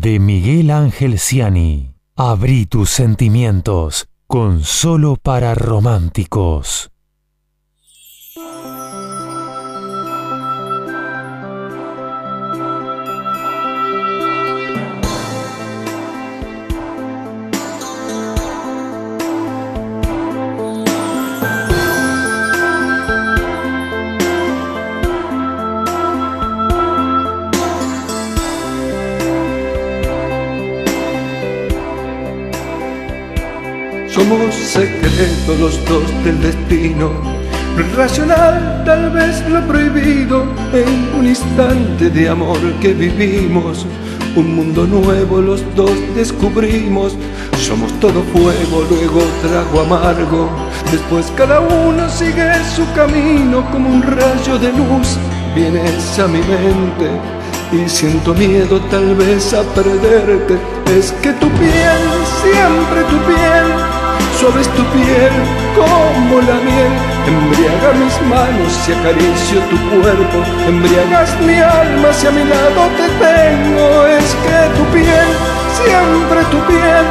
de Miguel Ángel Ciani. Abrí tus sentimientos con solo para románticos. Somos secretos los dos del destino, lo irracional, tal vez lo prohibido, en un instante de amor que vivimos, un mundo nuevo los dos descubrimos, somos todo fuego, luego trago amargo, después cada uno sigue su camino como un rayo de luz, vienes a mi mente y siento miedo tal vez a perderte, es que tu piel, siempre tu piel, es tu piel como la miel, embriaga mis manos y acaricio tu cuerpo, embriagas mi alma si a mi lado te tengo, es que tu piel, siempre tu piel,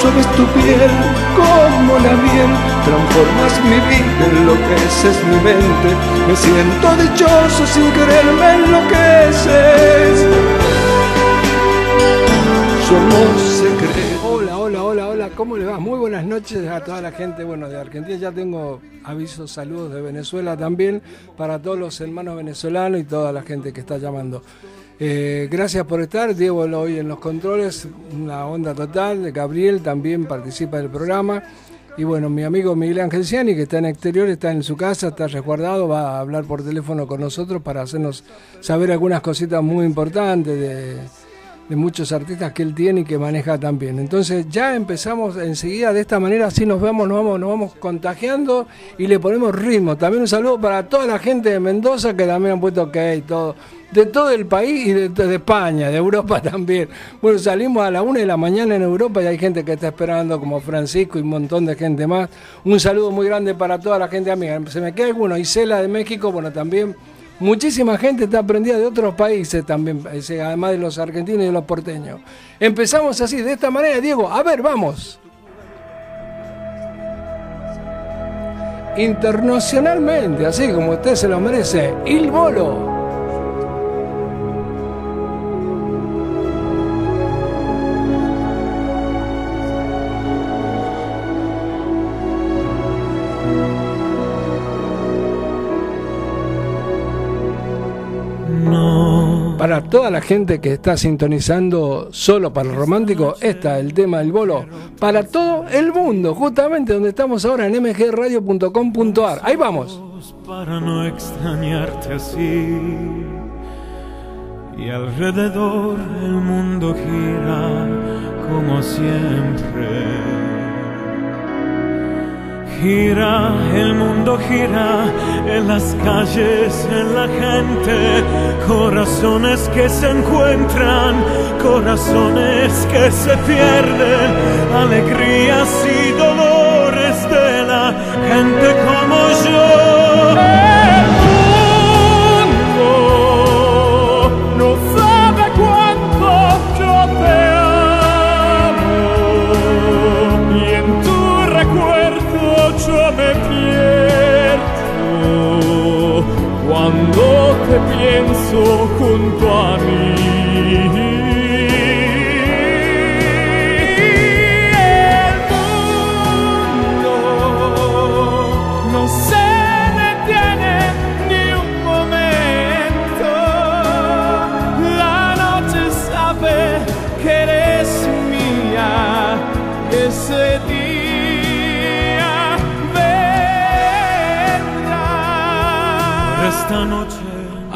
suave es tu piel como la miel, transformas mi vida, enloqueces mi mente, me siento dichoso sin quererme enloqueces. Somos ¿cómo le va? Muy buenas noches a toda la gente, bueno, de Argentina ya tengo avisos, saludos de Venezuela también, para todos los hermanos venezolanos y toda la gente que está llamando. Eh, gracias por estar, Diego hoy en los controles, una onda total, Gabriel también participa del programa. Y bueno, mi amigo Miguel Ángel Ciani, que está en exterior, está en su casa, está resguardado, va a hablar por teléfono con nosotros para hacernos saber algunas cositas muy importantes de, de muchos artistas que él tiene y que maneja también. Entonces ya empezamos enseguida de esta manera, así nos vamos, nos vamos, nos vamos contagiando y le ponemos ritmo. También un saludo para toda la gente de Mendoza que también han puesto ok y todo. De todo el país y de, de España, de Europa también. Bueno, salimos a la una de la mañana en Europa y hay gente que está esperando, como Francisco y un montón de gente más. Un saludo muy grande para toda la gente amiga. Se me queda alguno, Isela de México, bueno, también Muchísima gente está aprendida de otros países también, además de los argentinos y los porteños. Empezamos así, de esta manera, Diego. A ver, vamos. Internacionalmente, así como usted se lo merece, Il Bolo. Toda la gente que está sintonizando solo para el romántico, está el tema del bolo. Para todo el mundo, justamente donde estamos ahora en mgradio.com.ar. Ahí vamos. Para no extrañarte así. Y alrededor el mundo gira como siempre. Gira, el mundo gira en las calles, en la gente, corazones que se encuentran, corazones que se pierden, alegrías y dolores de la gente como yo. Cuando te pienso junto a mí.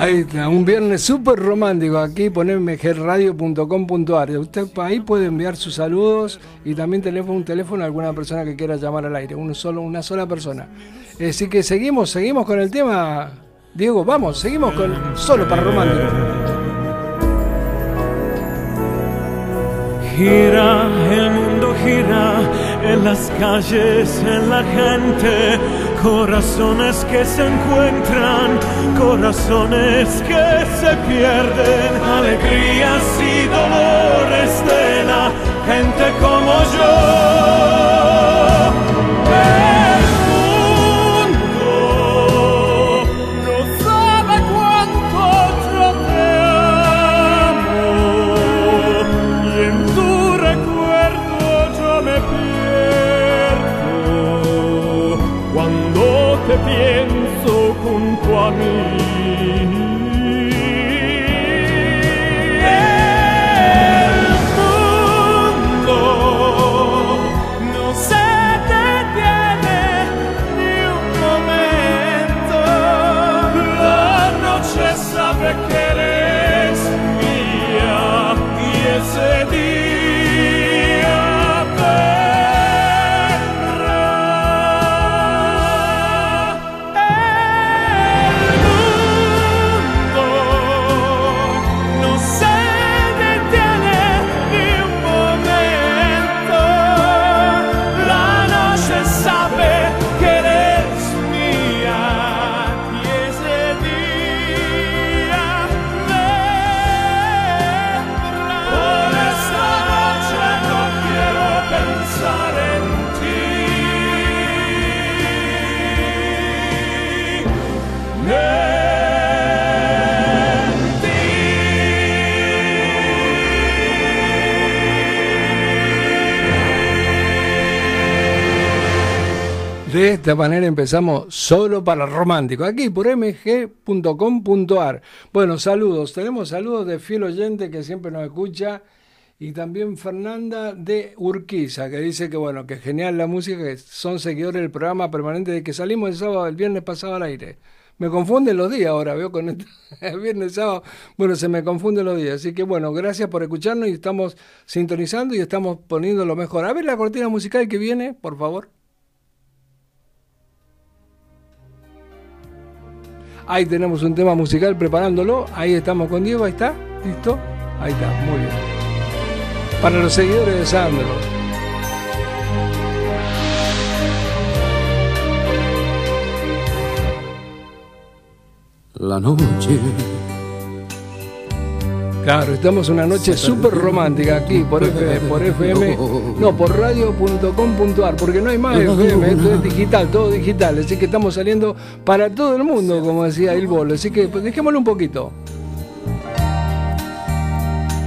Ahí está, un viernes súper romántico. Aquí poneme gerradio.com.ar. Usted ahí puede enviar sus saludos y también teléfono, un teléfono a alguna persona que quiera llamar al aire. Uno solo, una sola persona. Así que seguimos, seguimos con el tema. Diego, vamos, seguimos con solo para romántico. Gira, el mundo gira en las calles, en la gente, corazones que se encuentran, corazones que se pierden, alegrías y dolores de la gente como yo. Esta manera empezamos solo para romántico, aquí por mg.com.ar. Bueno, saludos, tenemos saludos de fiel oyente que siempre nos escucha y también Fernanda de Urquiza que dice que bueno, que genial la música, que son seguidores del programa permanente de que salimos el sábado, el viernes pasado al aire. Me confunden los días ahora, veo con el viernes, sábado, bueno, se me confunden los días. Así que bueno, gracias por escucharnos y estamos sintonizando y estamos poniendo lo mejor. A ver la cortina musical que viene, por favor. Ahí tenemos un tema musical preparándolo. Ahí estamos con Diego, ahí está. ¿Listo? Ahí está, muy bien. Para los seguidores de Sandro. La noche Claro, estamos una noche súper romántica aquí por, F, por FM, no, por radio.com.ar, porque no hay más FM, esto es digital, todo digital, así que estamos saliendo para todo el mundo, como decía el bolo, así que pues, dejémoslo un poquito.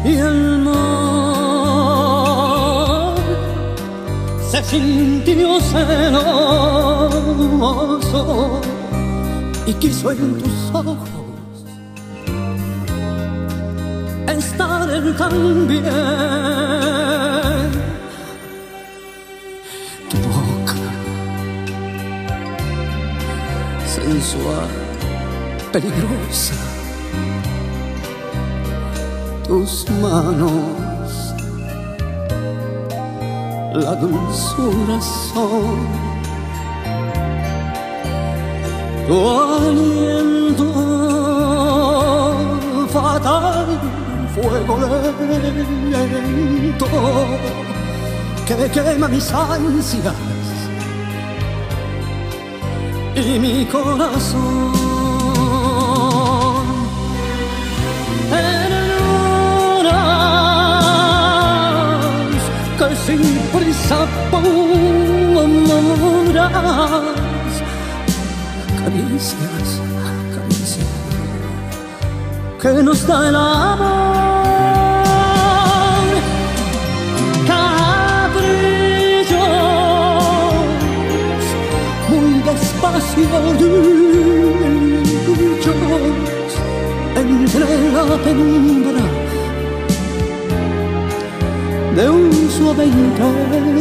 Y el mar se sintió celoso y quiso en tus ojos estar también. Tu boca sensual, peligrosa. Tus manos, la dulzura son. Tu aliento fatal fuego lento que quema mis ansias y mi corazón. En lunas que sin prisa caricias, caricias que nos da el amor. Cabrillos, muy despacio dichos entre la penumbra de un suave interior.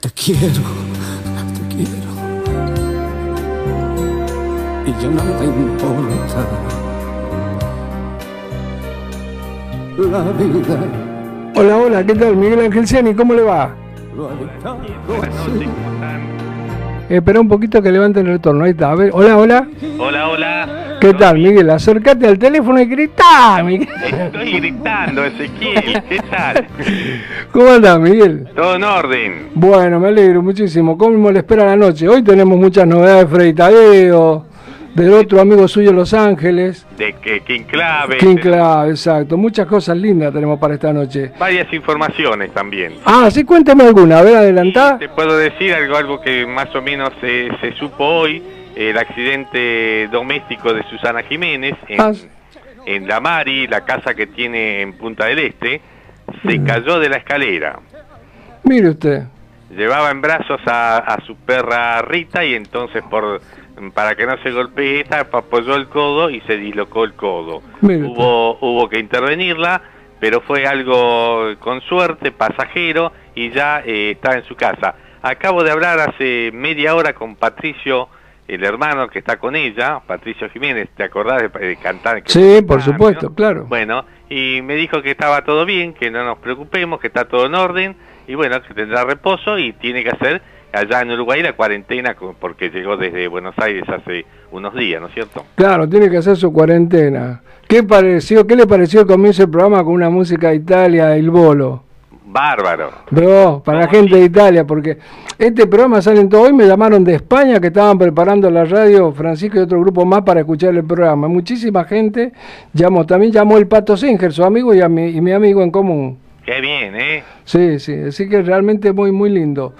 Te quiero, ya nada importa. La vida Hola, hola, ¿qué tal? Miguel Ángel Ciani, ¿cómo le va? lo ha dejado Buenas así. noches, ¿cómo están? Eh, espera un poquito que levanten el retorno, ahí está. A ver, hola, hola. Hola, hola. ¿Qué tal, Miguel? Acércate al teléfono y grita, Miguel. Estoy gritando, Ezequiel. ¿Qué tal? ¿Cómo andás, Miguel? Todo en orden. Bueno, me alegro muchísimo. ¿Cómo le espera la noche? Hoy tenemos muchas novedades de Freddy Tadeo, del otro amigo suyo en Los Ángeles. De que King Clave. King Clave, exacto. Muchas cosas lindas tenemos para esta noche. Varias informaciones también. Ah, sí, cuéntame alguna. A ver, adelantá. Te puedo decir algo, algo que más o menos se, se supo hoy. El accidente doméstico de Susana Jiménez en, Ah. en La Mari, la casa que tiene en Punta del Este. Se cayó de la escalera. Mire usted. Llevaba en brazos a, a su perra Rita y entonces por para que no se golpee esta apoyó el codo y se dislocó el codo. Hubo hubo que intervenirla, pero fue algo con suerte, pasajero y ya eh, está en su casa. Acabo de hablar hace media hora con Patricio, el hermano que está con ella, Patricio Jiménez, ¿te acordás de, de cantar? que Sí, por supuesto, claro. Bueno, y me dijo que estaba todo bien, que no nos preocupemos, que está todo en orden, y bueno, que tendrá reposo y tiene que hacer allá en Uruguay la cuarentena porque llegó desde Buenos Aires hace unos días, ¿no es cierto? Claro, tiene que hacer su cuarentena. ¿Qué pareció? ¿Qué le pareció el comienzo del programa con una música de Italia, el bolo? Bárbaro. Bro, para la gente de Italia, porque este programa sale en todo. Hoy me llamaron de España que estaban preparando la radio, Francisco y otro grupo más para escuchar el programa. Muchísima gente llamó. También llamó el Pato Singer, su amigo y, a mi, y mi amigo en común. Qué bien, ¿eh? Sí, sí, así que realmente muy, muy lindo.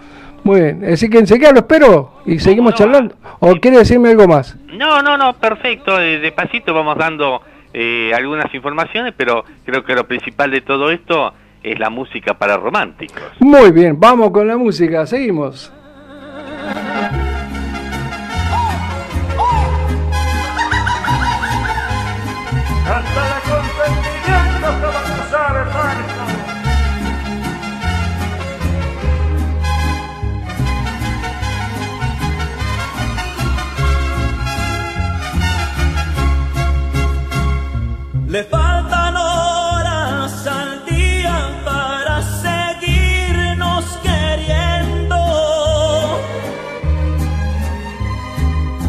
Muy bien, así que enseguida lo espero y seguimos charlando. ¿O quiere decirme algo más? No, no, no, perfecto. De, despacito vamos dando eh, algunas informaciones, pero creo que lo principal de todo esto es la música para románticos. Muy bien, vamos con la música, seguimos. Le faltan horas al día para seguirnos queriendo.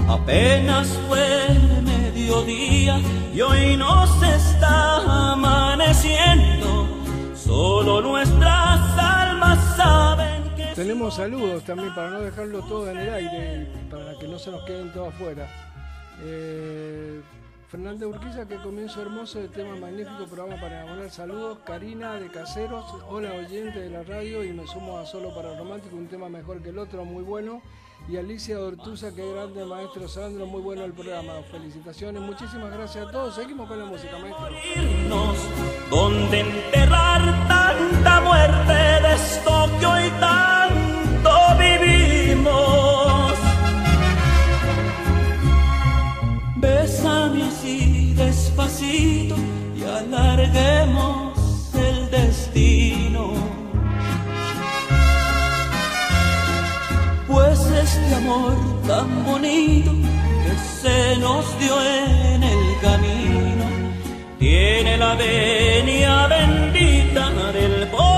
Apenas fue mediodía y hoy nos está amaneciendo. Solo nuestras almas saben que Tenemos saludos también para no dejarlo todo en el aire, para que no se nos queden todos afuera. Eh, Fernanda Urquiza, que comienzo hermoso de tema magnífico programa para enamorar. Saludos. Karina de Caseros, hola oyente de la radio y me sumo a Solo para Romántico, un tema mejor que el otro, muy bueno. Y Alicia Ortuza, que grande maestro Sandro, muy bueno el programa. Felicitaciones, muchísimas gracias a todos. Seguimos con la música, maestro. Y alarguemos el destino. Pues este amor tan bonito que se nos dio en el camino tiene la venia bendita del poderoso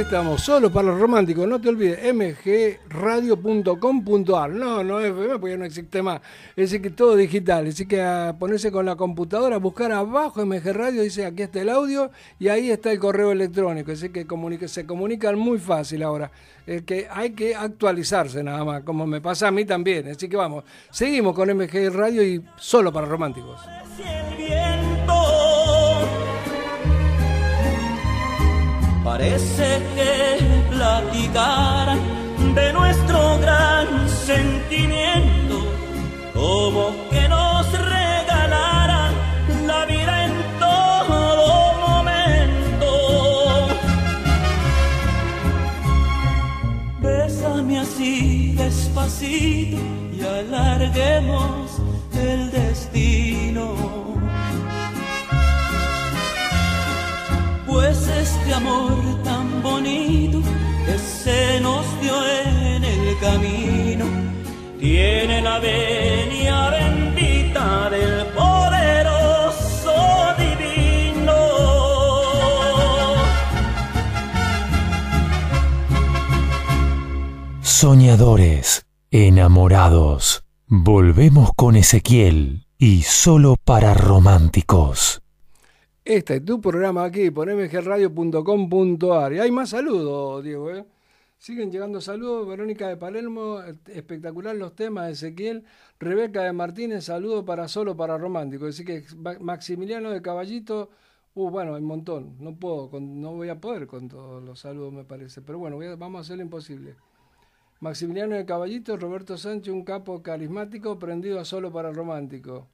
estamos, solo para los románticos. No te olvides, mgradio.com.ar. No, no es FM, porque no existe más. Es decir, que todo digital. Así que a ponerse con la computadora, buscar abajo MG Radio, dice aquí está el audio y ahí está el correo electrónico. Así que se comunican muy fácil ahora. Es que hay que actualizarse nada más, como me pasa a mí también. Así que vamos, seguimos con MG Radio y solo para románticos. Parece que platicaran de nuestro gran sentimiento, como que nos regalaran la vida en todo momento. Bésame así despacito y alarguemos el destino. Pues este amor que se nos dio en el camino tiene la venia bendita del poderoso divino. Soñadores, enamorados. Volvemos con Ezequiel y solo para románticos. Este es tu programa aquí por mgradio.com.ar. Y hay más saludos, Diego. ¿eh? Siguen llegando saludos. Verónica de Palermo, espectacular los temas. Ezequiel. Rebeca de Martínez, saludo para solo para romántico. Así que Ma- Maximiliano de Caballito. Uh, bueno, hay un montón. No puedo, con- no voy a poder con todos los saludos, me parece. Pero bueno, vamos a hacer lo imposible. Maximiliano de Caballito, Roberto Sánchez, un capo carismático, prendido a solo para romántico.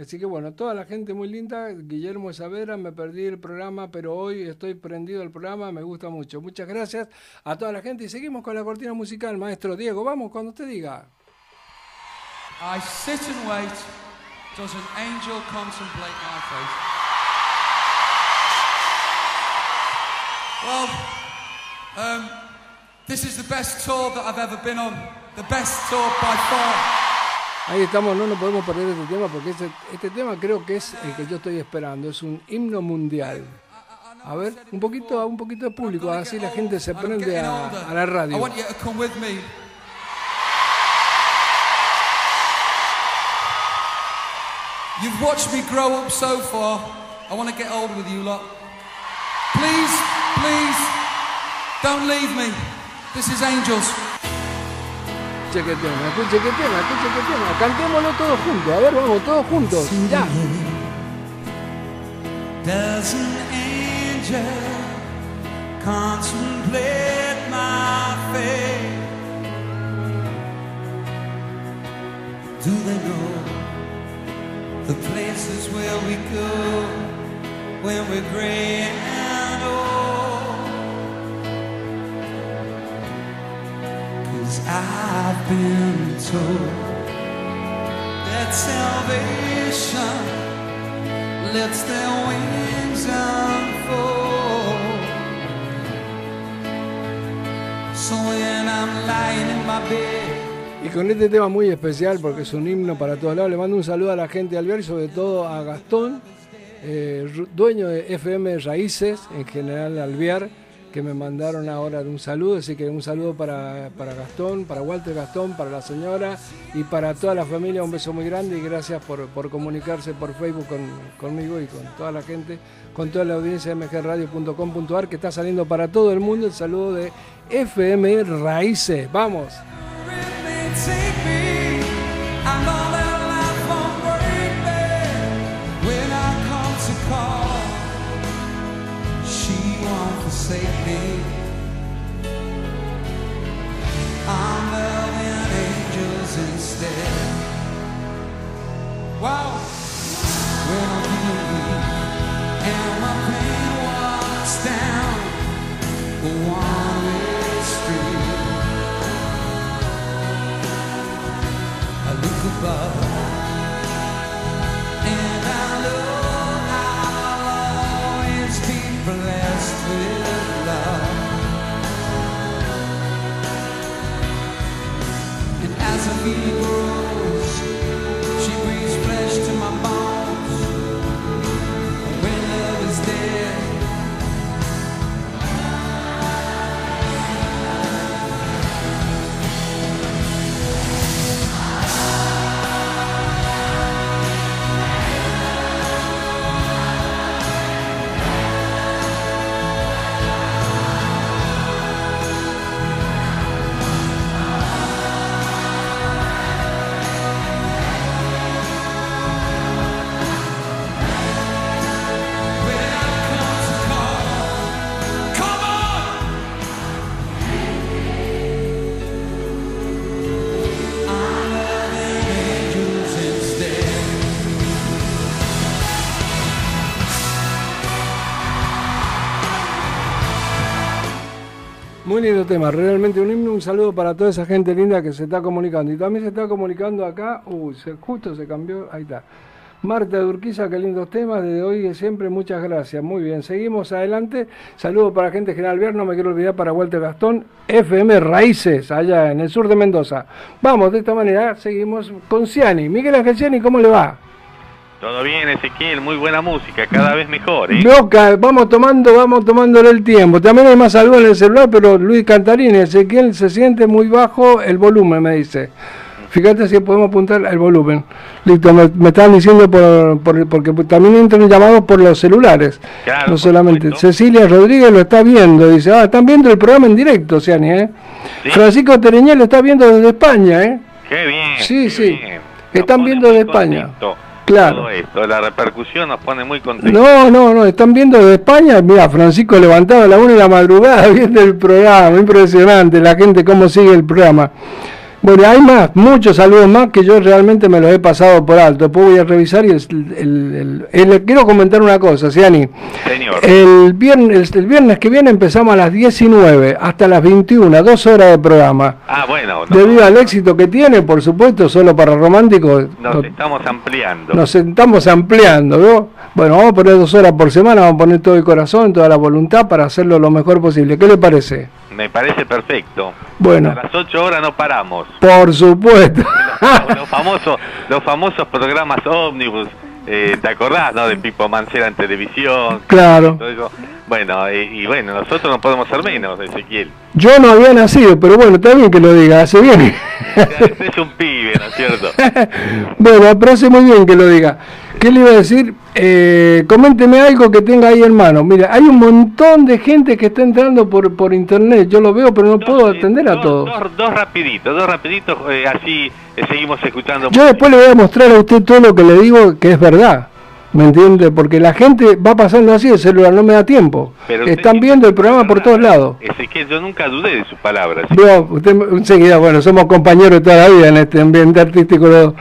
Así que bueno, toda la gente muy linda. Guillermo de Saavedra, me perdí el programa, pero hoy estoy prendido al programa, me gusta mucho. Muchas gracias a toda la gente y seguimos con la cortina musical, maestro Diego. Vamos, cuando usted diga. I sit and wait. Does an angel contemplate my fate? Well, um, this is the best tour that I've ever been on. The best tour by far. Ahí estamos, no nos podemos perder este tema porque este, este tema creo que es el que yo estoy esperando, es un himno mundial. A ver, un poquito, un poquito de público, así la gente se prende a, a la I radio. want you to come with me. You've watched me grow up so far. I want to get old with you lot. Please, please, don't leave me. This is Angels. Escuche qué tema, escuche qué tema, escuche qué tema. Cantémoslo todos juntos, a ver, vamos, todos juntos. Ya. Does an angel contemplate my fate? Do they know the places where we go when we're gray Y con este tema muy especial, porque es un himno para todos lados, le mando un saludo a la gente de Alvear y sobre todo a Gastón, eh, dueño de FM Raíces, en general Alvear, que me mandaron ahora un saludo, así que un saludo para, para Gastón, para Walter Gastón, para la señora y para toda la familia, un beso muy grande y gracias por, por comunicarse por Facebook con, conmigo y con toda la gente, con toda la audiencia de mgradio.com.ar que está saliendo para todo el mundo el saludo de FM Raíces. Vamos. Wow. Muy lindo tema, realmente un himno, un saludo para toda esa gente linda que se está comunicando. Y también se está comunicando acá, uy, se- justo se cambió, ahí está. Marta de Urquiza, qué lindos temas, desde hoy y siempre, muchas gracias. Muy bien, seguimos adelante. Saludo para gente General Vier, no me quiero olvidar para Walter Gastón, FM Raíces, allá en el sur de Mendoza. Vamos, de esta manera seguimos con Ciani. Miguel Ángel Ciani, ¿cómo le va? Todo bien, Ezequiel, muy buena música, cada vez mejor, ¿eh? Loca, vamos tomando, vamos tomándole el tiempo. También hay más saludos en el celular, pero Luis Cantarini, Ezequiel se siente muy bajo el volumen, me dice. Fíjate si podemos apuntar el volumen. Listo, me, me estaban diciendo por, por- porque también entran llamados por los celulares. Claro, no solamente. Cecilia Rodríguez lo está viendo, dice, ah, están viendo el programa en directo, Ciani, ¿eh? Sí. Francisco Tereñel lo está viendo desde España, ¿eh? Qué bien. Sí, qué sí. bien. Están viendo muy de España. Claro. Todo esto, la repercusión nos pone muy contentos. No, no, no, están viendo desde España. Mira, Francisco levantado a la una de la madrugada viendo el programa. Impresionante la gente cómo sigue el programa. Bueno, hay más, muchos saludos más que yo realmente me los he pasado por alto. Después voy a revisar y el, el- el- el- quiero comentar una cosa, Ciani. Señor. El viernes, el viernes que viene empezamos a las 19 hasta las 21, dos horas de programa. ah, bueno, no- Debido al éxito que tiene, por supuesto, solo para románticos. nos no- estamos ampliando. nos estamos ampliando, ¿no? Bueno, vamos a poner dos horas por semana, vamos a poner todo el corazón, toda la voluntad para hacerlo lo mejor posible. ¿Qué le parece? Me parece perfecto. Bueno, A las 8 horas no paramos. por supuesto. los famosos los famosos programas ómnibus eh, te acordás no de Pipo Mancera en televisión Claro. todo eso? bueno eh, y bueno nosotros no podemos ser menos Ezequiel Yo no había nacido, pero bueno, está bien que lo diga, hace bien. es, es un pibe no es cierto bueno, pero hace muy bien que lo diga. ¿Qué le iba a decir? Eh, coménteme algo que tenga ahí en mano. Mira, hay un montón de gente que está entrando por, por internet. Yo lo veo, pero no puedo eh, atender a dos- todos. dos, dos rapiditos dos rapiditos eh, así eh, seguimos escuchando Yo después le voy a mostrar a usted todo lo que le digo que es verdad. ¿Me entiende? Porque la gente va pasando así, el celular no me da tiempo. Pero Están sí- viendo el programa por todos lados. Ezequiel, yo nunca dudé de sus palabras. Veo, usted me- enseguida, bueno, somos compañeros toda la vida en este ambiente artístico. lo-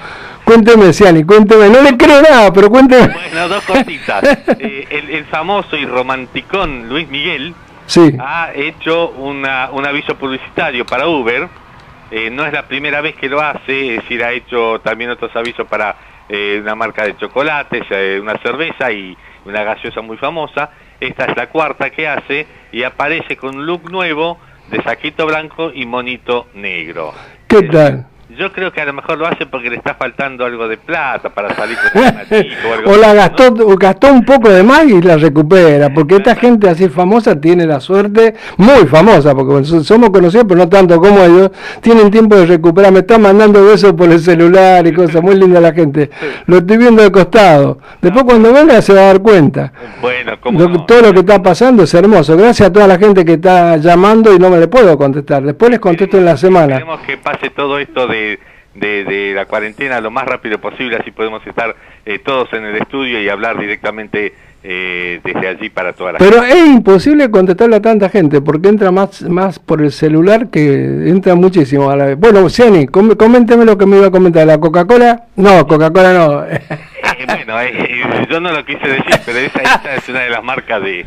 Cuénteme, Ciani, cuénteme. No le creo nada, pero cuénteme. Bueno, dos cositas. Eh, el, el famoso y romanticón Luis Miguel Sí, ha hecho una- un aviso publicitario para Uber. Eh, no es la primera vez que lo hace, es decir, ha hecho también otros avisos para eh, una marca de chocolates, eh, una cerveza y una gaseosa muy famosa. Esta es la cuarta que hace y aparece con un look nuevo de saquito blanco y monito negro. ¿qué tal? Yo creo que a lo mejor lo hace porque le está faltando algo de plata para salir con o algo O la gastó, o gastó un poco de más y la recupera, porque esta gente así famosa tiene la suerte, muy famosa, porque so- somos conocidos, pero no tanto como ellos, tienen tiempo de recuperar. Me están mandando besos por el celular y cosas, muy linda la gente. Lo estoy viendo de costado. Después cuando venga se va a dar cuenta. Bueno, como Lo todo lo que está pasando es hermoso. Gracias a toda la gente que está llamando y no me le puedo contestar. Después les contesto en la semana. Queremos que pase todo esto de, de, de la cuarentena lo más rápido posible, así podemos estar eh, todos en el estudio y hablar directamente eh, desde allí para toda la Pero es imposible contestarle a tanta gente porque entra más, más por el celular que entra muchísimo a la vez. Bueno, Ciani, com- coménteme lo que me iba a comentar. ¿La Coca-Cola? No, Coca-Cola no. Eh, bueno, eh, yo no lo quise decir, pero esa, esa es una de las marcas de,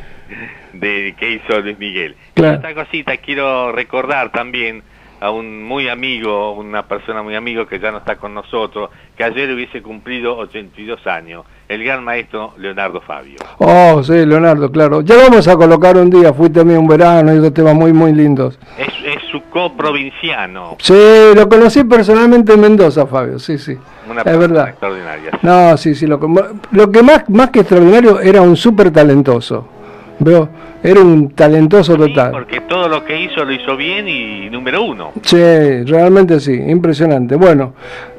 de que hizo Luis Miguel. Claro. Y otra cosita, quiero recordar también a un muy amigo, una persona muy amigo que ya no está con nosotros, que ayer hubiese cumplido 82 años, el gran maestro Leonardo Fabio. oh, sí, Leonardo, claro. Ya lo vamos a colocar un día. Fuiste a mí un verano y dos temas muy, muy lindos. Es, es su coprovinciano, Sí, lo conocí personalmente en Mendoza, Fabio. Sí, sí. una Es persona verdad. extraordinaria. No, sí, sí. Lo, lo que más, más que extraordinario era un súper talentoso. Veo, era un talentoso Sí, total. porque todo lo que hizo lo hizo bien y número uno. Sí, realmente sí, impresionante. Bueno,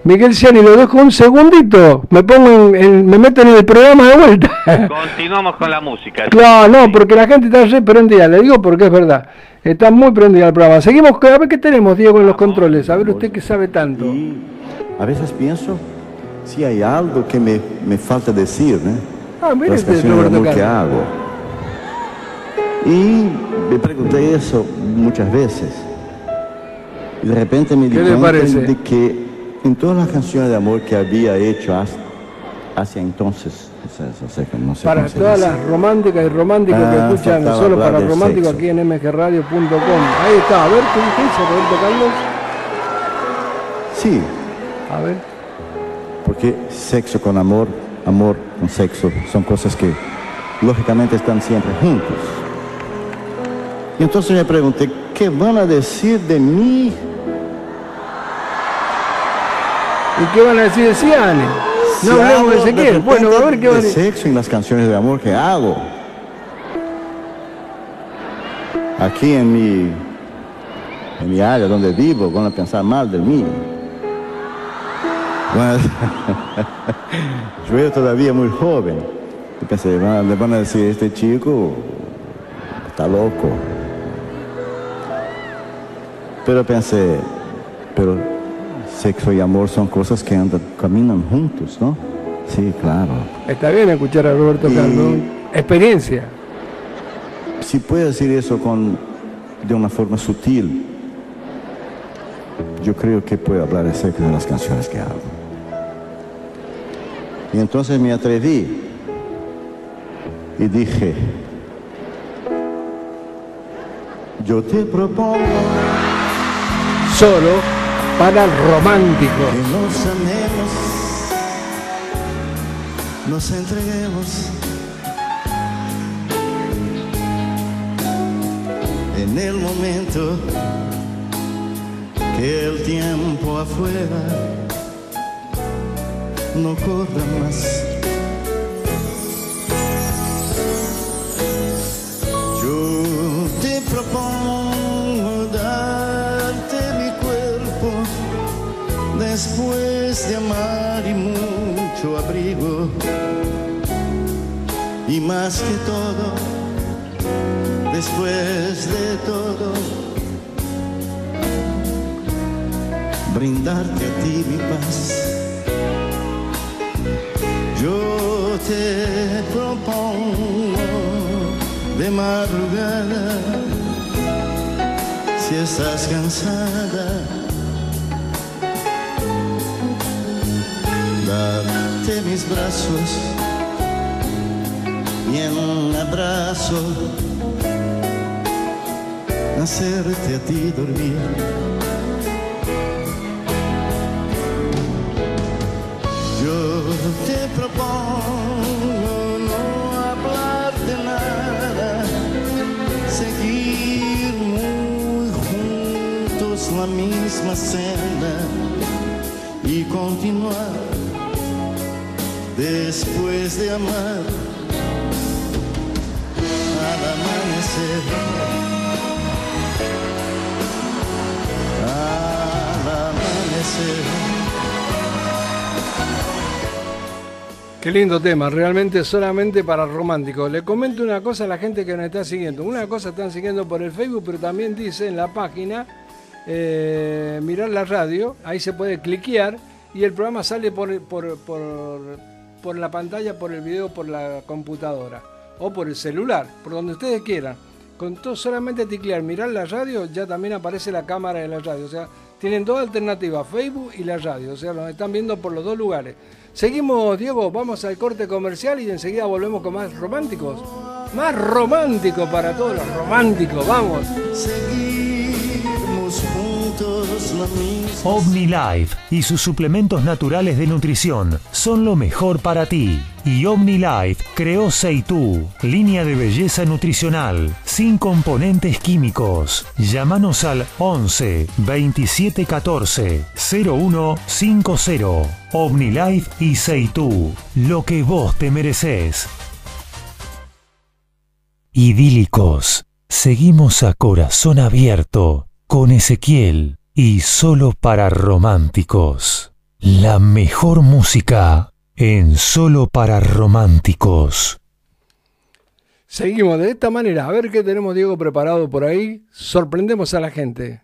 Miguel Ciani, lo dejo un segundito. Me pongo en, en- me meto en el programa de vuelta. Continuamos con la música. no, no, porque la gente está re prendida, le digo porque es verdad. Está muy prendida el programa. Seguimos, con- a ver qué tenemos, Diego, en los controles. A ver usted que sabe tanto. Y a veces pienso si hay algo que me, me falta decir, ¿no? Ah, mire Las este canciones que hago. Y me pregunté eso muchas veces. Y de repente me di que en todas las canciones de amor que había hecho hasta, hacia entonces, no sé Para todas las románticas y románticos Ah, que escuchan solo para sexo. aquí en mgradio.com. Ahí está, a ver qué dice Roberto Carlos. Sí, A ver. porque sexo con amor, amor con sexo, son cosas que lógicamente están siempre juntos. Y entonces me pregunté, ¿qué van a decir de mí? ¿Y qué van a decir de Ciani? si No hablemos de Ezequiel. Bueno, a ver qué van a de decir. sexo en las canciones de amor que hago. Aquí en mi, en mi área donde vivo van a pensar mal de mí. Yo era todavía muy joven. Y pensé, le van a decir, este chico está loco. Pero pensé, pero sexo y amor son cosas que andan, caminan juntos, ¿no? Sí, claro. Está bien escuchar a Roberto Y- Carlos. Experiencia. Si puede decir eso con, de una forma sutil, yo creo que puedo hablar sexo de las canciones que hago. Y entonces me atreví y dije, yo te propongo Solo para el romántico. que nos amemos, nos entreguemos en el momento que el tiempo afuera no corra más. Mucho abrigo. Y más que todo, después de todo, brindarte a ti mi paz. Yo te propongo de madrugada, si estás cansada, darte mis brazos y en un abrazo hacerte a ti dormir. Yo te propongo no hablar de nada, seguir muy juntos la misma senda y continuar después de amar al amanecer. Al amanecer. Qué lindo tema, realmente solamente para románticos. Le comento una cosa a la gente que nos está siguiendo. Una cosa están siguiendo por el Facebook, pero también dice en la página eh, mirar la radio, ahí se puede cliquear y el programa sale por, por la pantalla, por el video, por la computadora o por el celular, por donde ustedes quieran. Con todo, solamente teclear mirar la radio, ya también aparece la cámara de la radio. O sea, tienen dos alternativas, Facebook y la radio. O sea, nos están viendo por los dos lugares. Seguimos, Diego, vamos al corte comercial y enseguida volvemos con más románticos. Más romántico para todos los románticos, vamos. Misma OmniLife y sus suplementos naturales de nutrición son lo mejor para ti. Y OmniLife creó Seitú, línea de belleza nutricional, sin componentes químicos. Llámanos al 11 27 14 0150. OmniLife y Seitú, lo que vos te mereces. Idílicos, seguimos a corazón abierto con Ezequiel y solo para románticos. La mejor música en solo para románticos. Seguimos de esta manera. A ver qué tenemos, Diego, preparado por ahí. Sorprendemos a la gente.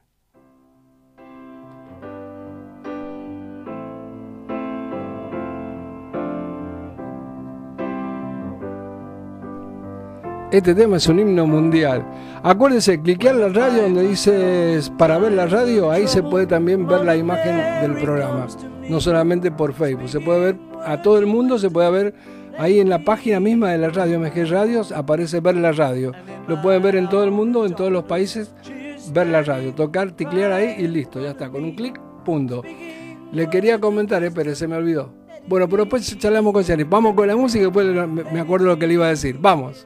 Este tema es un himno mundial. Acuérdense, cliquear la radio donde dice para ver la radio, ahí se puede también ver la imagen del programa. No solamente por Facebook, se puede ver a todo el mundo, se puede ver ahí en la página misma de la radio MG Radios, aparece ver la radio. Lo pueden ver en todo el mundo, en todos los países, ver la radio. Tocar, ticlear ahí y listo, ya está. Con un clic, punto. Le quería comentar, eh, pero se me olvidó. Bueno, pero después charlamos con Yanni. Vamos con la música y después me acuerdo lo que le iba a decir. Vamos.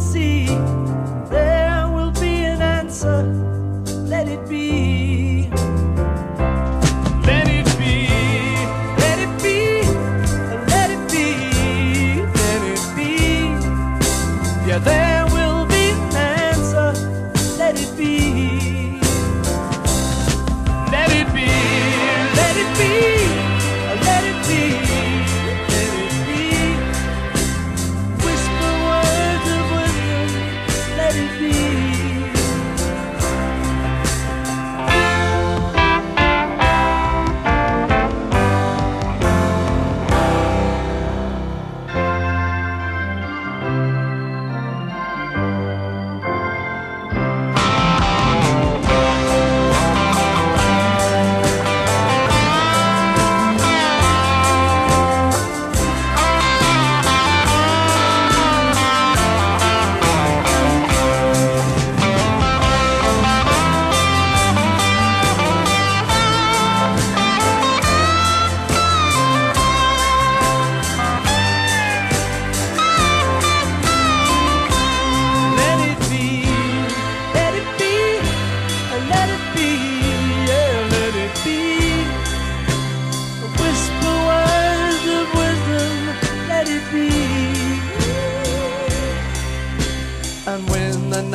see. There will be an answer. Let it be.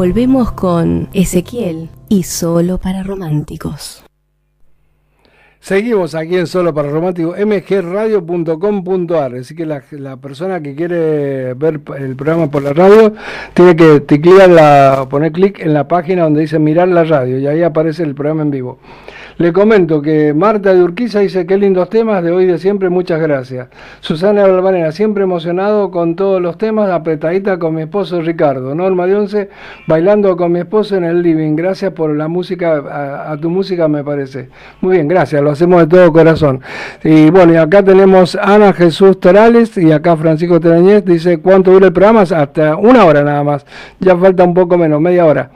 Volvemos con Ezequiel y solo para románticos. Seguimos aquí en Solo para Romántico, mgradio.com.ar. Así que la, persona que quiere ver el programa por la radio tiene que poner clic en la página donde dice mirar la radio y ahí aparece el programa en vivo. Le comento que Marta de Urquiza dice qué lindos temas de hoy de siempre, muchas gracias. Susana Balvanera, siempre emocionado con todos los temas, apretadita con mi esposo Ricardo. Norma de Once, bailando con mi esposo en el living. Gracias por la música, a, a tu música me parece. Muy bien, gracias, lo hacemos de todo corazón. Y bueno, y acá tenemos Ana Jesús Torales y acá Francisco Terañez dice cuánto dura el programa, hasta una hora nada más. Ya falta un poco menos, media hora.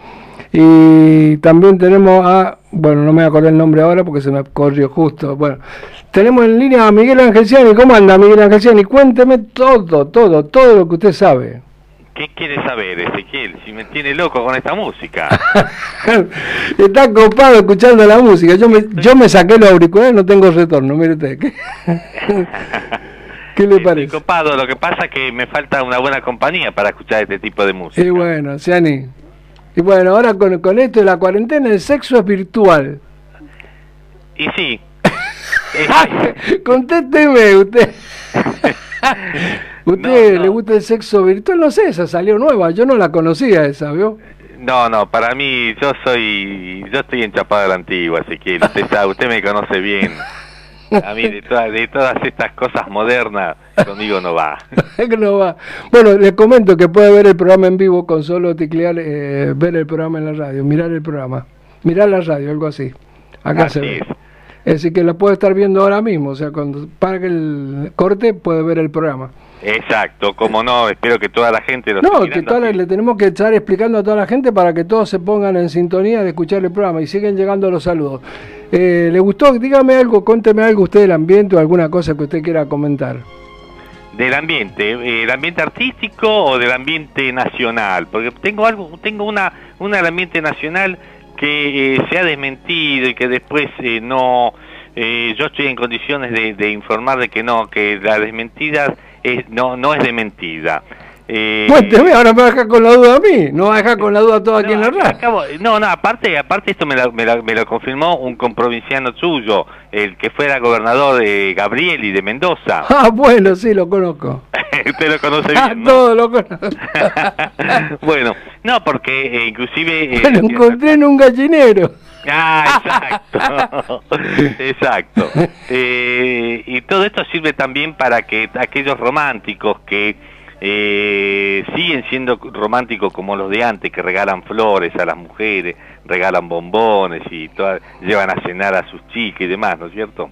Y también tenemos a, bueno, no me voy a acordar el nombre ahora porque se me corrió justo. Bueno, tenemos en línea a Miguel Angelciani. ¿Cómo anda Miguel Angelciani? Cuénteme todo, todo, todo lo que usted sabe. ¿Qué quiere saber, Ezequiel? Si me tiene loco con esta música. Está copado escuchando la música. Yo me, yo me saqué los auriculares, no tengo retorno. Mire usted. ¿Qué, ¿Qué le Estoy parece? copado, lo que pasa es que me falta una buena compañía para escuchar este tipo de música. Y bueno, Ciani. Y bueno, ahora con, con esto de la cuarentena, el sexo es virtual. Y sí. Contésteme usted. ¿Usted le gusta el sexo virtual? No sé, esa salió nueva. Yo no la conocía esa, ¿vio? no, no, para mí yo soy, yo estoy enchapado a la antigua, Ezequiel. Usted sabe, usted me conoce bien. A mí de, todas de todas estas cosas modernas, conmigo no va. No va. Bueno, les comento que puede ver el programa en vivo con solo ticlear, eh, ver el programa en la radio, mirar el programa, mirar la radio, algo así. Acá Así se ve. es. Decir, que la puede estar viendo ahora mismo, o sea, cuando pague el corte puede ver el programa. Exacto, como no, espero que toda la gente lo No, que toda la- así. le tenemos que estar explicando a toda la gente para que todos se pongan en sintonía de escuchar el programa y siguen llegando los saludos. Eh, ¿Le gustó? Dígame algo, cuénteme algo usted del ambiente o alguna cosa que usted quiera comentar. Del ambiente, eh, el ambiente artístico o del ambiente nacional, porque tengo algo, tengo una, una del ambiente nacional que eh, se ha desmentido y que después eh, no, eh, yo estoy en condiciones de, de informar de que no, que la desmentida es, no, no es de mentira. Eh, Cuénteme, ahora me va a dejar con la duda a mí, no va a dejar con la duda a toda aquí en la radio. no, no, aparte, aparte esto me lo, me, lo, me lo confirmó un comprovinciano suyo, el que fuera gobernador de Gabrieli de Mendoza. Ah, bueno, sí, lo conozco. Usted lo conoce Ah, bien, ¿no? todo lo conozco. bueno, no, porque eh, inclusive... eh, Me lo encontré en un gallinero. Ah, exacto. exacto. Eh, y todo esto sirve también para que aquellos románticos que eh, siguen siendo románticos como los de antes, que regalan flores a las mujeres, regalan bombones y toda- llevan a cenar a sus chicas y demás, ¿no es cierto?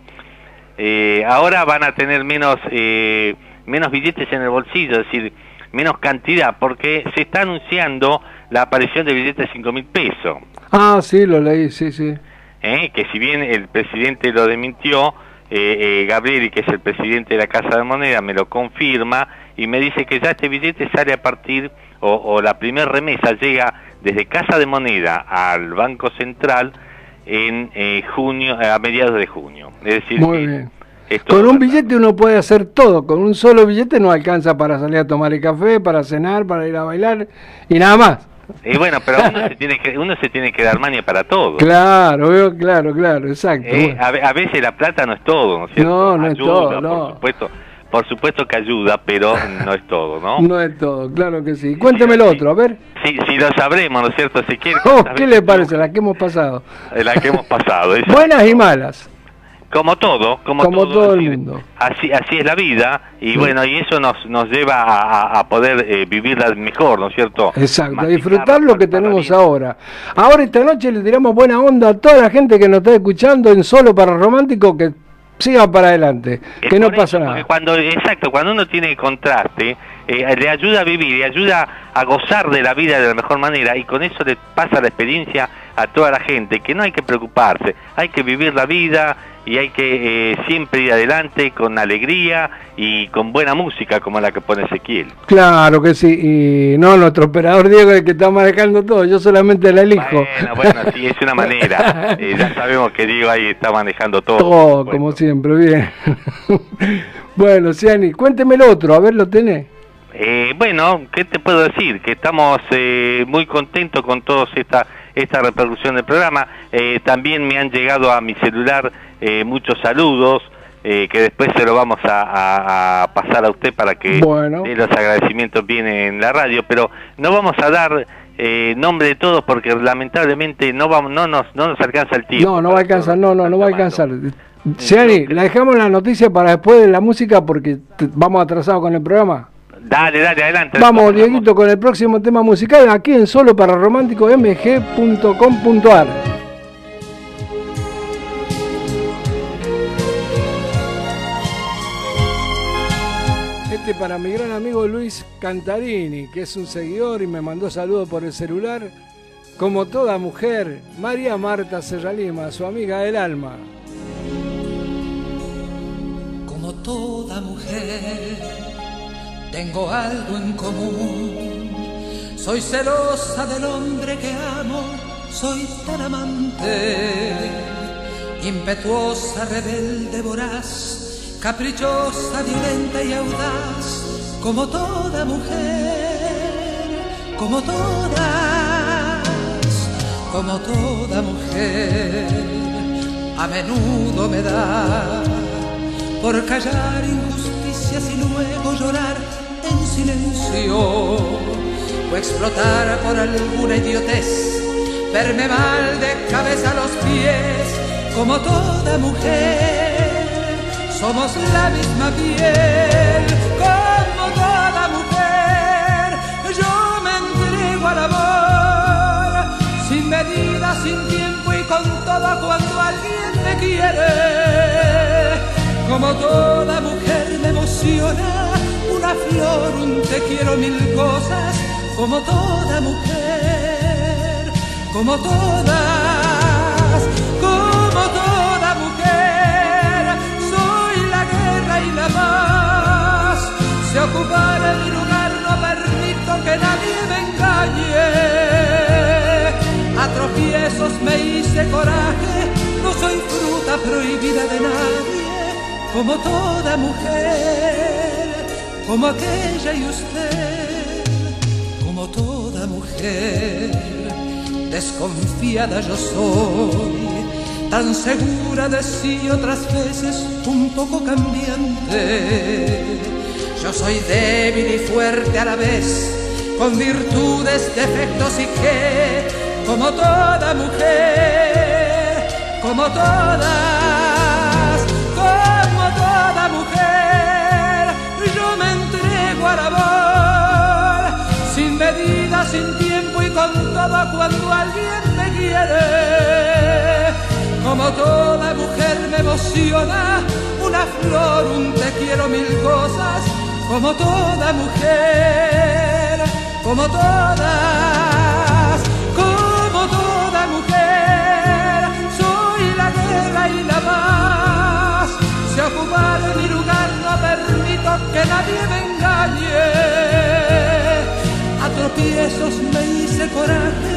Eh, ahora van a tener menos, eh, menos billetes en el bolsillo, es decir, menos cantidad, porque se está anunciando la aparición de billetes de 5 mil pesos. Ah, sí, lo leí, sí, sí. ¿eh? que si bien el presidente lo desmintió, eh, eh, Gabriel, que es el presidente de la Casa de Moneda, me lo confirma y me dice que ya este billete sale a partir, o, o la primera remesa llega desde Casa de Moneda al Banco Central en eh, junio, a mediados de junio. Es decir, Muy bien. Con un billete uno puede hacer todo, con un solo billete no alcanza para salir a tomar el café, para cenar, para ir a bailar y nada más. Y bueno, pero uno se tiene que, uno se tiene que dar maña para todo. Claro, claro, claro, exacto. Eh, Bueno. a, a veces la plata no es todo, ¿no es cierto? No, no es todo, Por supuesto, por supuesto que ayuda, pero no es todo, ¿no? No es todo, claro que sí. Cuénteme el otro, a ver. Si, si lo sabremos, ¿no es cierto? Si quiere, Oh, ¿cuántas ¿Qué le parece? La que hemos pasado. tuvo- La que hemos pasado. Buenas y malas. Como todo, como, Como todo el mundo. Así, así es la vida, y Sí. bueno, y eso nos, nos lleva a, poder eh, vivirla mejor, ¿no es cierto? Exacto, a disfrutar lo que tenemos ahora. Ahora esta noche le tiramos buena onda a toda la gente que nos está escuchando en Solo para Romántico, que sigan para adelante, Es que no pasa eso, nada. Cuando, exacto, cuando uno tiene contraste, eh, le ayuda a vivir, le ayuda a gozar de la vida de la mejor manera y con eso le pasa la experiencia a toda la gente, que no hay que preocuparse, hay que vivir la vida y hay que eh, siempre ir adelante con alegría y con buena música como la que pone Ezequiel. Claro que sí, y no, nuestro operador Diego es el que está manejando todo, yo solamente la elijo. Bueno, bueno, sí, es una manera. Eh, ya sabemos que Diego ahí está manejando todo. Todo, como siempre, bien. bueno, Ciani, cuénteme el otro, a ver, ¿lo tenés? Eh, bueno, ¿qué te puedo decir? Que estamos eh, muy contentos con toda esta, esta repercusión del programa. Eh, también me han llegado a mi celular eh, muchos saludos eh, que después se lo vamos a, a- a pasar a usted para que Bueno. los agradecimientos bien en la radio. Pero no vamos a dar eh, nombre de todos porque lamentablemente no, vamos, no, nos, no nos alcanza el tiempo. No, no va a alcanzar, no, no, no va a alcanzar. llamando. Ciani, la dejamos la noticia para después de la música porque te- vamos atrasados con el programa. Dale, dale, adelante. Vamos, Vamos. Dieguito, con el próximo tema musical aquí en solo para romántico mg.com.ar. Este para mi gran amigo Luis Cantarini, que es un seguidor y me mandó saludos por el celular. Como toda mujer, María Marta Serralima, su amiga del alma. Como toda mujer, tengo algo en común. Soy celosa del hombre que amo, soy tan amante, impetuosa, rebelde, voraz, caprichosa, violenta y audaz, como toda mujer, como todas, como toda mujer, a menudo me da por callar injusticias y luego llorar en silencio o explotar por alguna idiotez, verme mal de cabeza a los pies, como toda mujer, somos la misma piel, como toda mujer, yo me entrego al amor, sin medida, sin tiempo y con todo cuando alguien me quiere. Como toda mujer me emociona una flor, un te quiero mil cosas, como toda mujer, como todas, Se ocupará mi lugar, no permito que nadie me engañe. A tropiezos me hice coraje, no soy fruta prohibida de nadie como toda mujer, como aquella y usted, como toda mujer, desconfiada yo soy, tan segura de sí otras veces un poco cambiante. Yo soy débil y fuerte a la vez, con virtudes, defectos y que, como toda mujer, como todas como toda mujer, yo me entrego al amor, sin medida, sin tiempo y con todo cuando alguien me quiere. Como toda mujer me emociona una flor, un te quiero mil cosas, como toda mujer, como todas, como toda mujer, soy la guerra y la paz se ocupar mi lugar, no permito que nadie me engañe. A tropiezos me hice coraje,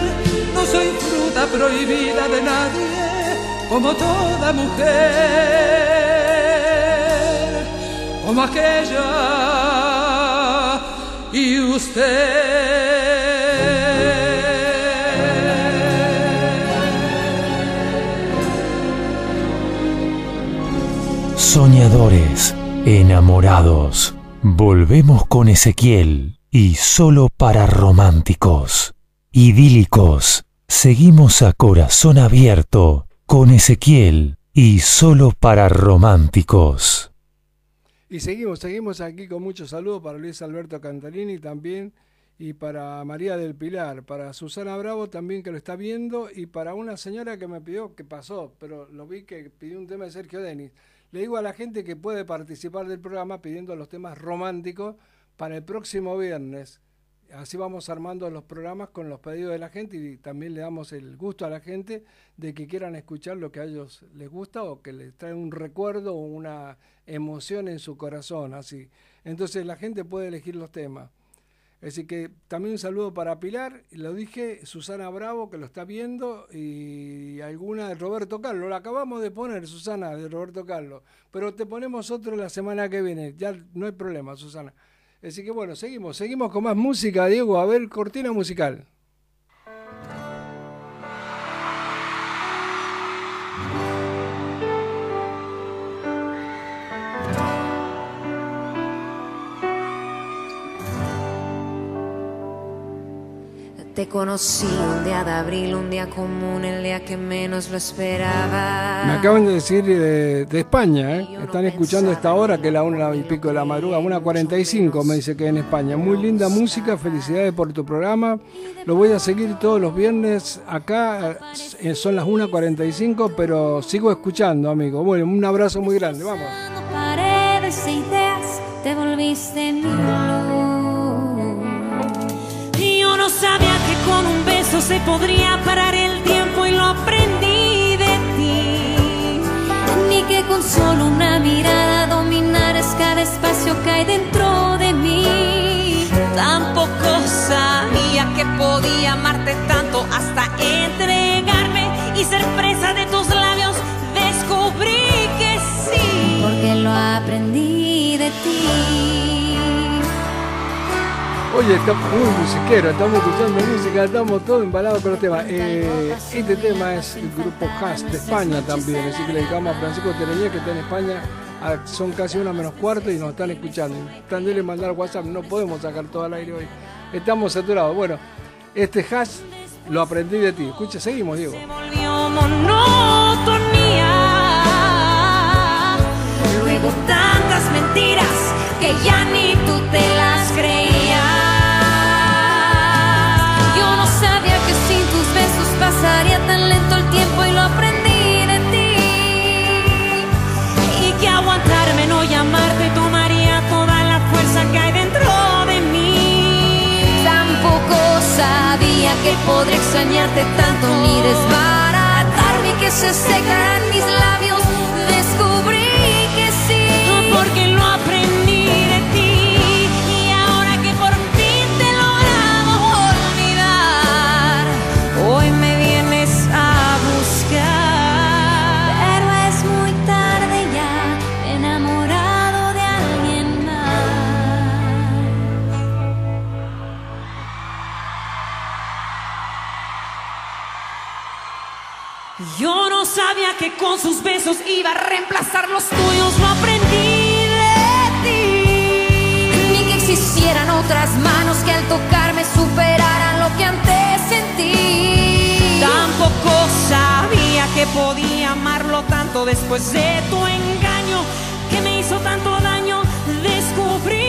no soy fruta prohibida de nadie, como toda mujer. como aquella y usted. Soñadores, enamorados, volvemos con Ezequiel y solo para románticos, idílicos, seguimos a corazón abierto con Ezequiel y solo para románticos. Y seguimos, seguimos aquí con muchos saludos para Luis Alberto Cantalini también y para María del Pilar, para Susana Bravo también que lo está viendo y para una señora que me pidió, que pasó, pero lo vi que pidió un tema de Sergio Denis. Le digo a la gente que puede participar del programa pidiendo los temas románticos para el próximo viernes. Así vamos armando los programas con los pedidos de la gente y también le damos el gusto a la gente de que quieran escuchar lo que a ellos les gusta o que les trae un recuerdo o una emoción en su corazón, así. Entonces la gente puede elegir los temas. Así que también un saludo para Pilar, lo dije, Susana Bravo que lo está viendo y alguna de Roberto Carlos. Lo acabamos de poner, Susana, de Roberto Carlos. Pero te ponemos otro la semana que viene, ya no hay problema, Susana. Así que bueno, seguimos, seguimos con más música, Diego. A ver, cortina musical. Te conocí un día de abril, un día común, el día que menos lo esperaba. Me acaban de decir de, de España, ¿eh? están escuchando esta hora, que es la una y pico de la madrugada, una 45 me dice que en España. Muy linda música, felicidades por tu programa. Lo voy a seguir todos los viernes acá, eh, son las 1.45, pero sigo escuchando, amigo. Bueno, un abrazo muy grande, vamos. Paredes e ideas, te volviste mi luz. Y yo no sabía con un beso se podría parar el tiempo y lo aprendí de ti. Ni que con solo una mirada dominaras cada espacio que hay dentro de mí. Tampoco sabía que podía amarte tanto hasta entregarme y ser presa de tus labios. Descubrí que sí. Porque lo aprendí de ti. Oye, estamos muy musiquero, estamos escuchando música, estamos todos embalados con los temas. Eh, este tema es el grupo Haas de España también, así que le dedicamos a Francisco Tereñez que está en España, son casi una menos cuarto y nos están escuchando. Están de mandar WhatsApp, no podemos sacar todo al aire hoy. Estamos saturados. Bueno, este Haas lo aprendí de ti. Escucha, seguimos, Diego. Pasaría tan lento el tiempo y lo aprendí de ti. Y que aguantarme, no llamarte, tomaría toda la fuerza que hay dentro de mí. Tampoco sabía que podría extrañarte tanto ni desbaratarme y que se secaran mis labios. Yo no sabía que con sus besos iba a reemplazar los tuyos, lo aprendí de ti. Ni que existieran otras manos que al tocarme superaran lo que antes sentí. Tampoco sabía que podía amarlo tanto después de tu engaño que me hizo tanto daño. Descubrí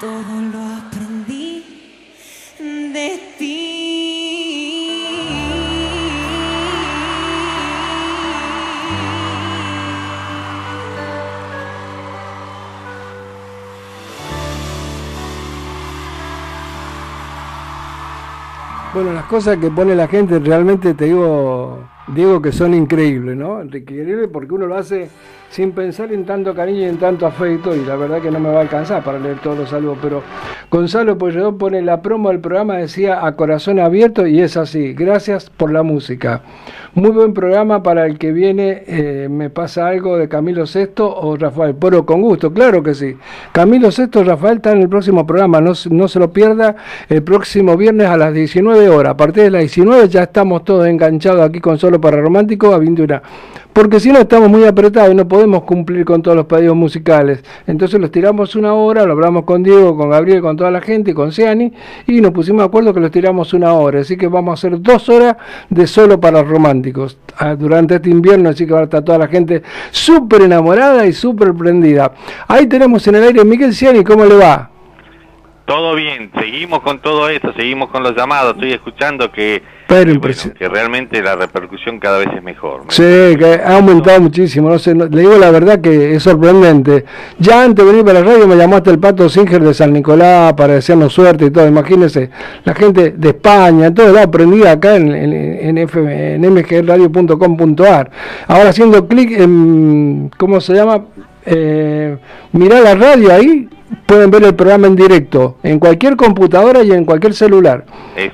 todo lo aprendí de ti. Bueno, las cosas que pone la gente realmente te digo, digo que son increíbles, ¿no? Increíbles porque uno lo hace sin pensar en tanto cariño y en tanto afecto y la verdad que no me va a alcanzar para leer todos los saludos, pero Gonzalo Polledón pone la promo del programa, decía a corazón abierto y es así. Gracias por la música. Muy buen programa para el que viene. eh, me pasa algo de Camilo Sesto o Rafael. Pero con gusto, claro que sí. Camilo Sesto o Rafael están en el próximo programa. No, no se lo pierda el próximo viernes a las 19 horas. A partir de las 19 ya estamos todos enganchados aquí con Solo para Romántico a 21. Porque si no estamos muy apretados y no podemos cumplir con todos los pedidos musicales. Entonces los tiramos una hora, lo hablamos con Diego, con Gabriel, con toda la gente, con Seani, y nos pusimos de acuerdo que los tiramos una hora. Así que vamos a hacer dos horas de solo para románticos ah, durante este invierno, así que va a estar toda la gente súper enamorada y súper prendida. Ahí tenemos en el aire Miguel Ciani, ¿cómo le va? Todo bien, seguimos con todo esto, seguimos con los llamados, estoy escuchando que, Pero que, bueno, que realmente la repercusión cada vez es mejor. Sí, que ha aumentado muchísimo. No sé, no- le digo la verdad que es sorprendente. Ya antes de venir para la radio me llamó hasta el Pato Singer de San Nicolás para desearnos suerte y todo. Imagínense, la gente de España, en todo lado, prendida acá en, en, en, en mgradio.com.ar. Ahora haciendo clic en, ¿cómo se llama? Eh, mirar la radio ahí, pueden ver el programa en directo, en cualquier computadora y en cualquier celular.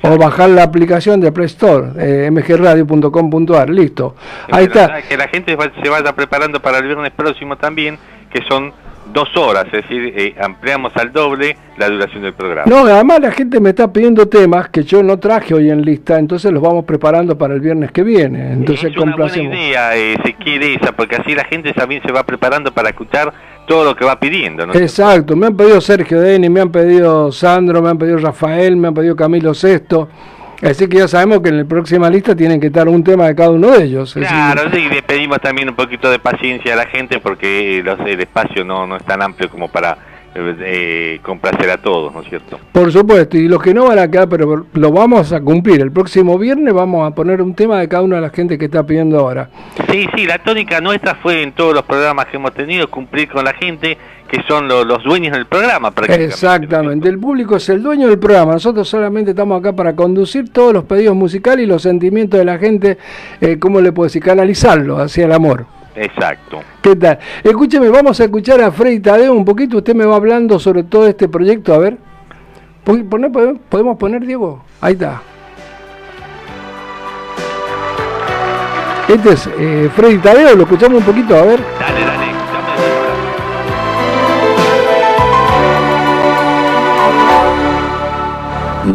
O bajar la aplicación de Play Store, eh, mgradio.com.ar, listo. Ahí Bueno, está. Que la gente va- se vaya preparando para el viernes próximo también, que son dos horas, es decir, eh, ampliamos al doble la duración del programa. No, además la gente me está pidiendo temas que yo no traje hoy en lista, entonces los vamos preparando para el viernes que viene. Entonces es una buena idea, eh, se quiere esa, porque así la gente también se va preparando para escuchar todo lo que va pidiendo. ¿no? Exacto, me han pedido Sergio Deni, me han pedido Sandro, me han pedido Rafael, me han pedido Camilo Sesto. Así que ya sabemos que en la próxima lista tienen que estar un tema de cada uno de ellos. Claro, sí, le pedimos también un poquito de paciencia a la gente porque los- el espacio no, no es tan amplio como para eh, complacer a todos, ¿no es cierto? Por supuesto, y los que no van a quedar, pero lo vamos a cumplir. El próximo viernes vamos a poner un tema de cada una de la gente que está pidiendo ahora. Sí, sí, la tónica nuestra fue en todos los programas que hemos tenido cumplir con la gente que son lo- los dueños del programa. prácticamente. Exactamente, el público es el dueño del programa, nosotros solamente estamos acá para conducir todos los pedidos musicales y los sentimientos de la gente, eh, ¿cómo le puedo decir? Canalizarlo hacia el amor. Exacto. ¿Qué tal? Escúcheme, vamos a escuchar a Freddy Tadeo un poquito, usted me va hablando sobre todo este proyecto, a ver. ¿Podemos poner, Diego? Ahí está. Este es eh, Freddy Tadeo, lo escuchamos un poquito, a ver. Dale, dale,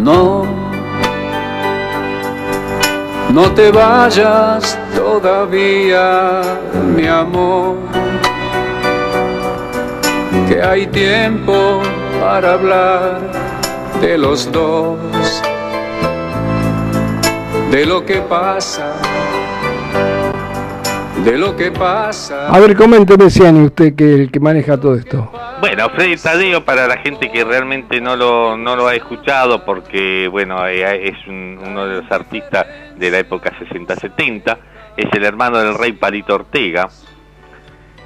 No, no te vayas todavía, mi amor, que hay tiempo para hablar de los dos, de lo que pasa, de lo que pasa. A ver, coménteme, Ciani, usted que el que maneja todo esto. Bueno, Freddy Tadeo, para la gente que realmente no lo, no lo ha escuchado, porque bueno, eh, es un- uno de los artistas de la época 60-70, es el hermano del rey Palito Ortega,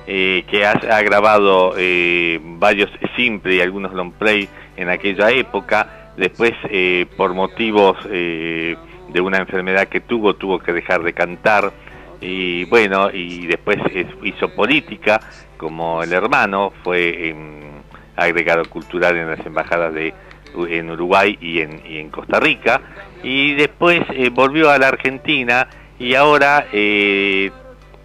eh, que ha, ha grabado eh, varios simple y algunos long play en aquella época. Después, eh, por motivos eh, de una enfermedad que tuvo, tuvo que dejar de cantar. Y bueno, y después es- hizo política, como el hermano, fue em, agregado cultural en las embajadas de en Uruguay y en, y en Costa Rica. Y después eh, volvió a la Argentina y ahora eh,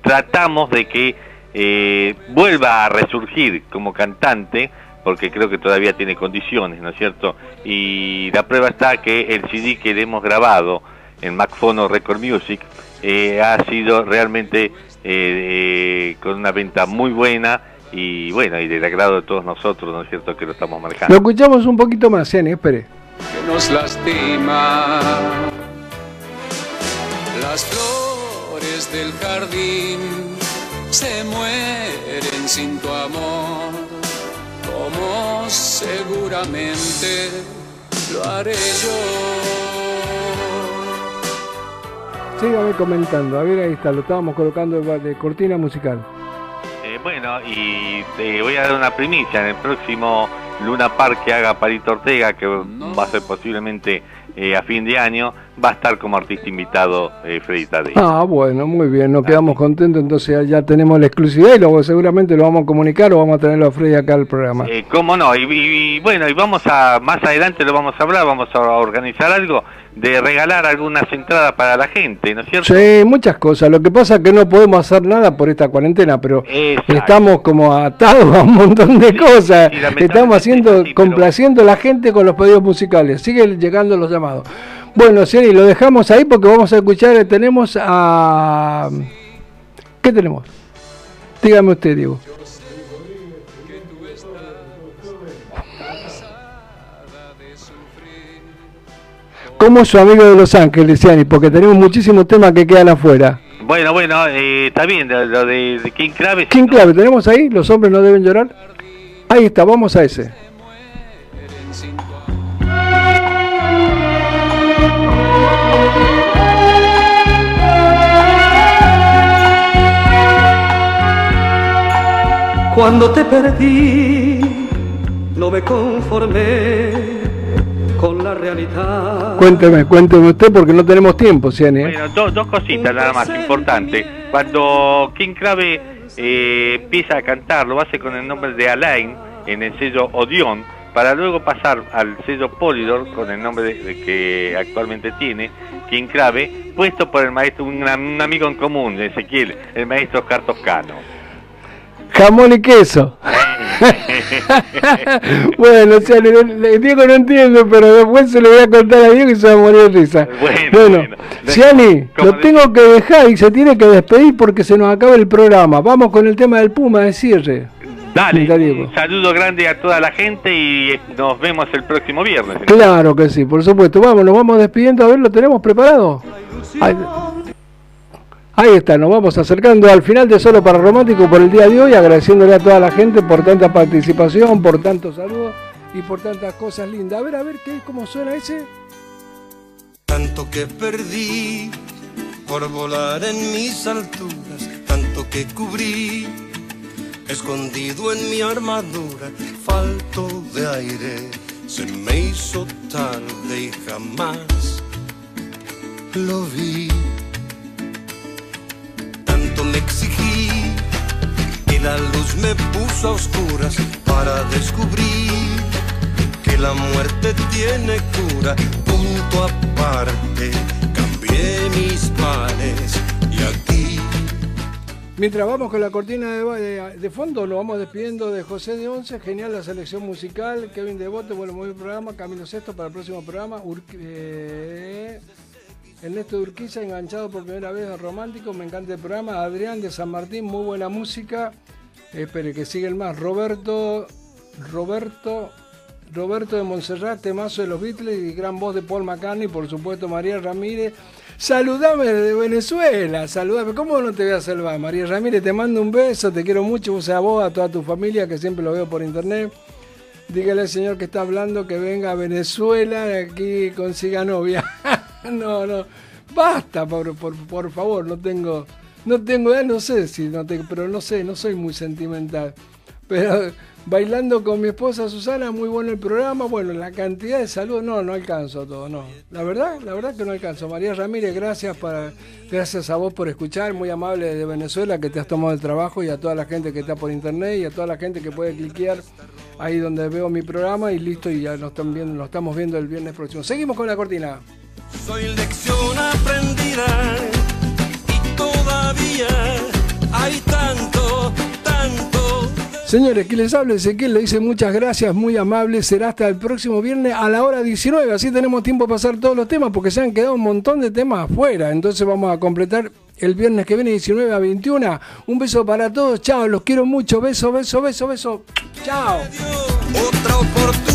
tratamos de que eh, vuelva a resurgir como cantante, porque creo que todavía tiene condiciones, ¿no es cierto? Y la prueba está que el CD que le hemos grabado en Macfono Record Music eh, ha sido realmente eh, eh, con una venta muy buena y bueno, y del agrado de todos nosotros, ¿no es cierto?, que lo estamos Lo manejando. escuchamos un poquito más, Ciani, espere. que nos lastima. Las flores del jardín se mueren sin tu amor, como seguramente lo haré yo. Sígame comentando, a ver, ahí está, lo estábamos colocando de, cortina musical. Eh, bueno, y te voy a dar una primicia. En el próximo Luna Park que haga Palito Ortega, que va a ser posiblemente eh, a fin de año, va a estar como artista invitado eh, Freddy Tadei. Ah, bueno, muy bien, nos quedamos contentos, entonces ya tenemos la exclusividad y luego seguramente lo vamos a comunicar o vamos a tenerlo a Freddy acá al programa. Eh, ¿Cómo no? Y, y- y bueno, y vamos a, más adelante lo vamos a hablar, vamos a organizar algo de regalar algunas entradas para la gente, ¿no es cierto? Sí, muchas cosas. Lo que pasa es que no podemos hacer nada por esta cuarentena, pero Exacto. estamos como atados a un montón de cosas. sí, lamentablemente estamos haciendo, complaciendo a la gente con los pedidos musicales. Siguen llegando los llamados. Bueno, Ciani, lo dejamos ahí porque vamos a escuchar. Tenemos a. ¿Qué tenemos? Dígame usted, Diego. ¿Cómo es su amigo de Los Ángeles, Ciani? Porque tenemos muchísimos temas que quedan afuera. Bueno, bueno, eh, está bien, lo, de, de King Clave. ¿Quién clave? ¿Tenemos ahí? ¿Los hombres no deben llorar? Ahí está, vamos a ese. Cuando te perdí, no me conformé con la realidad. Cuénteme, cuénteme usted porque no tenemos tiempo, Ciani. ¿eh? Bueno, do- dos cositas nada más importantes. Cuando King Clave eh, empieza a cantar, lo hace con el nombre de Alain en el sello Odeon, para luego pasar al sello Polydor con el nombre de, de que actualmente tiene, King Clave, puesto por el maestro, un, un amigo en común, Ezequiel, el maestro Oscar Toscano. Jamón y queso. bueno, no- le- Diego no entiendo, pero después se lo voy a contar a Diego y se va a morir de risa. Bueno, Bueno, bueno. Ciani, ¿Cómo lo tengo que dejar y se tiene que despedir porque se nos acaba el programa. Vamos con el tema del Puma de cierre. Dale, un saludo grande a toda la gente y eh, nos vemos el próximo viernes. Claro que sí, por supuesto. Vamos, nos vamos despidiendo. A ver, ¿lo tenemos preparado? Ahí, ahí está, nos vamos acercando al final de Solo para Romántico por el día de hoy, agradeciéndole a toda la gente por tanta participación, por tantos saludos y por tantas cosas lindas. A ver, a ver, ¿qué, ¿cómo suena ese? Tanto que perdí por volar en mis alturas, tanto que cubrí, escondido en mi armadura, falto de aire, se me hizo tarde y jamás lo vi. Tanto me exigí y la luz me puso a oscuras para descubrir que la muerte tiene cura, punto aparte, cambié mis pares y aquí Mientras vamos con la cortina de, fondo, nos vamos despidiendo de José de Once. Genial la selección musical. Kevin Devote, bueno, muy buen programa. Camilo Sexto para el próximo programa. Ur- eh, Ernesto Urquiza, enganchado por primera vez a Romántico. Me encanta el programa. Adrián de San Martín, muy buena música. Espere que siguen más. Roberto, Roberto, Roberto de Montserrat, temazo de los Beatles y gran voz de Paul McCartney. Por supuesto, María Ramírez. Saludame desde Venezuela, saludame. ¿Cómo no te voy a saludar, María Ramírez? Te mando un beso, te quiero mucho, sea, a vos, a toda tu familia, que siempre lo veo por internet. Dígale al señor que está hablando que venga a Venezuela aquí consiga novia. no, no, basta, por, por, por favor, no tengo, no tengo no sé si no tengo, pero no sé, no soy muy sentimental. Pero bailando con mi esposa Susana, muy bueno el programa, bueno, la cantidad de saludos, no, no alcanzo todo, no. La verdad, la verdad que no alcanzo. María Ramírez, gracias para, gracias a vos por escuchar, muy amable de Venezuela que te has tomado el trabajo y a toda la gente que está por internet y a toda la gente que puede cliquear ahí donde veo mi programa y listo y ya nos están viendo, nos estamos viendo el viernes próximo. Seguimos con la cortina. soy lección aprendida y todavía hay tanto, tanto. Señores, que les hable Ezequiel, le dice muchas gracias, muy amable. Será hasta el próximo viernes a la hora 19. Así tenemos tiempo para pasar todos los temas porque se han quedado un montón de temas afuera. Entonces vamos a completar el viernes que viene 19 a 21. Un beso para todos. Chao, los quiero mucho. Beso, beso, beso, beso. Chao. Otra oportunidad.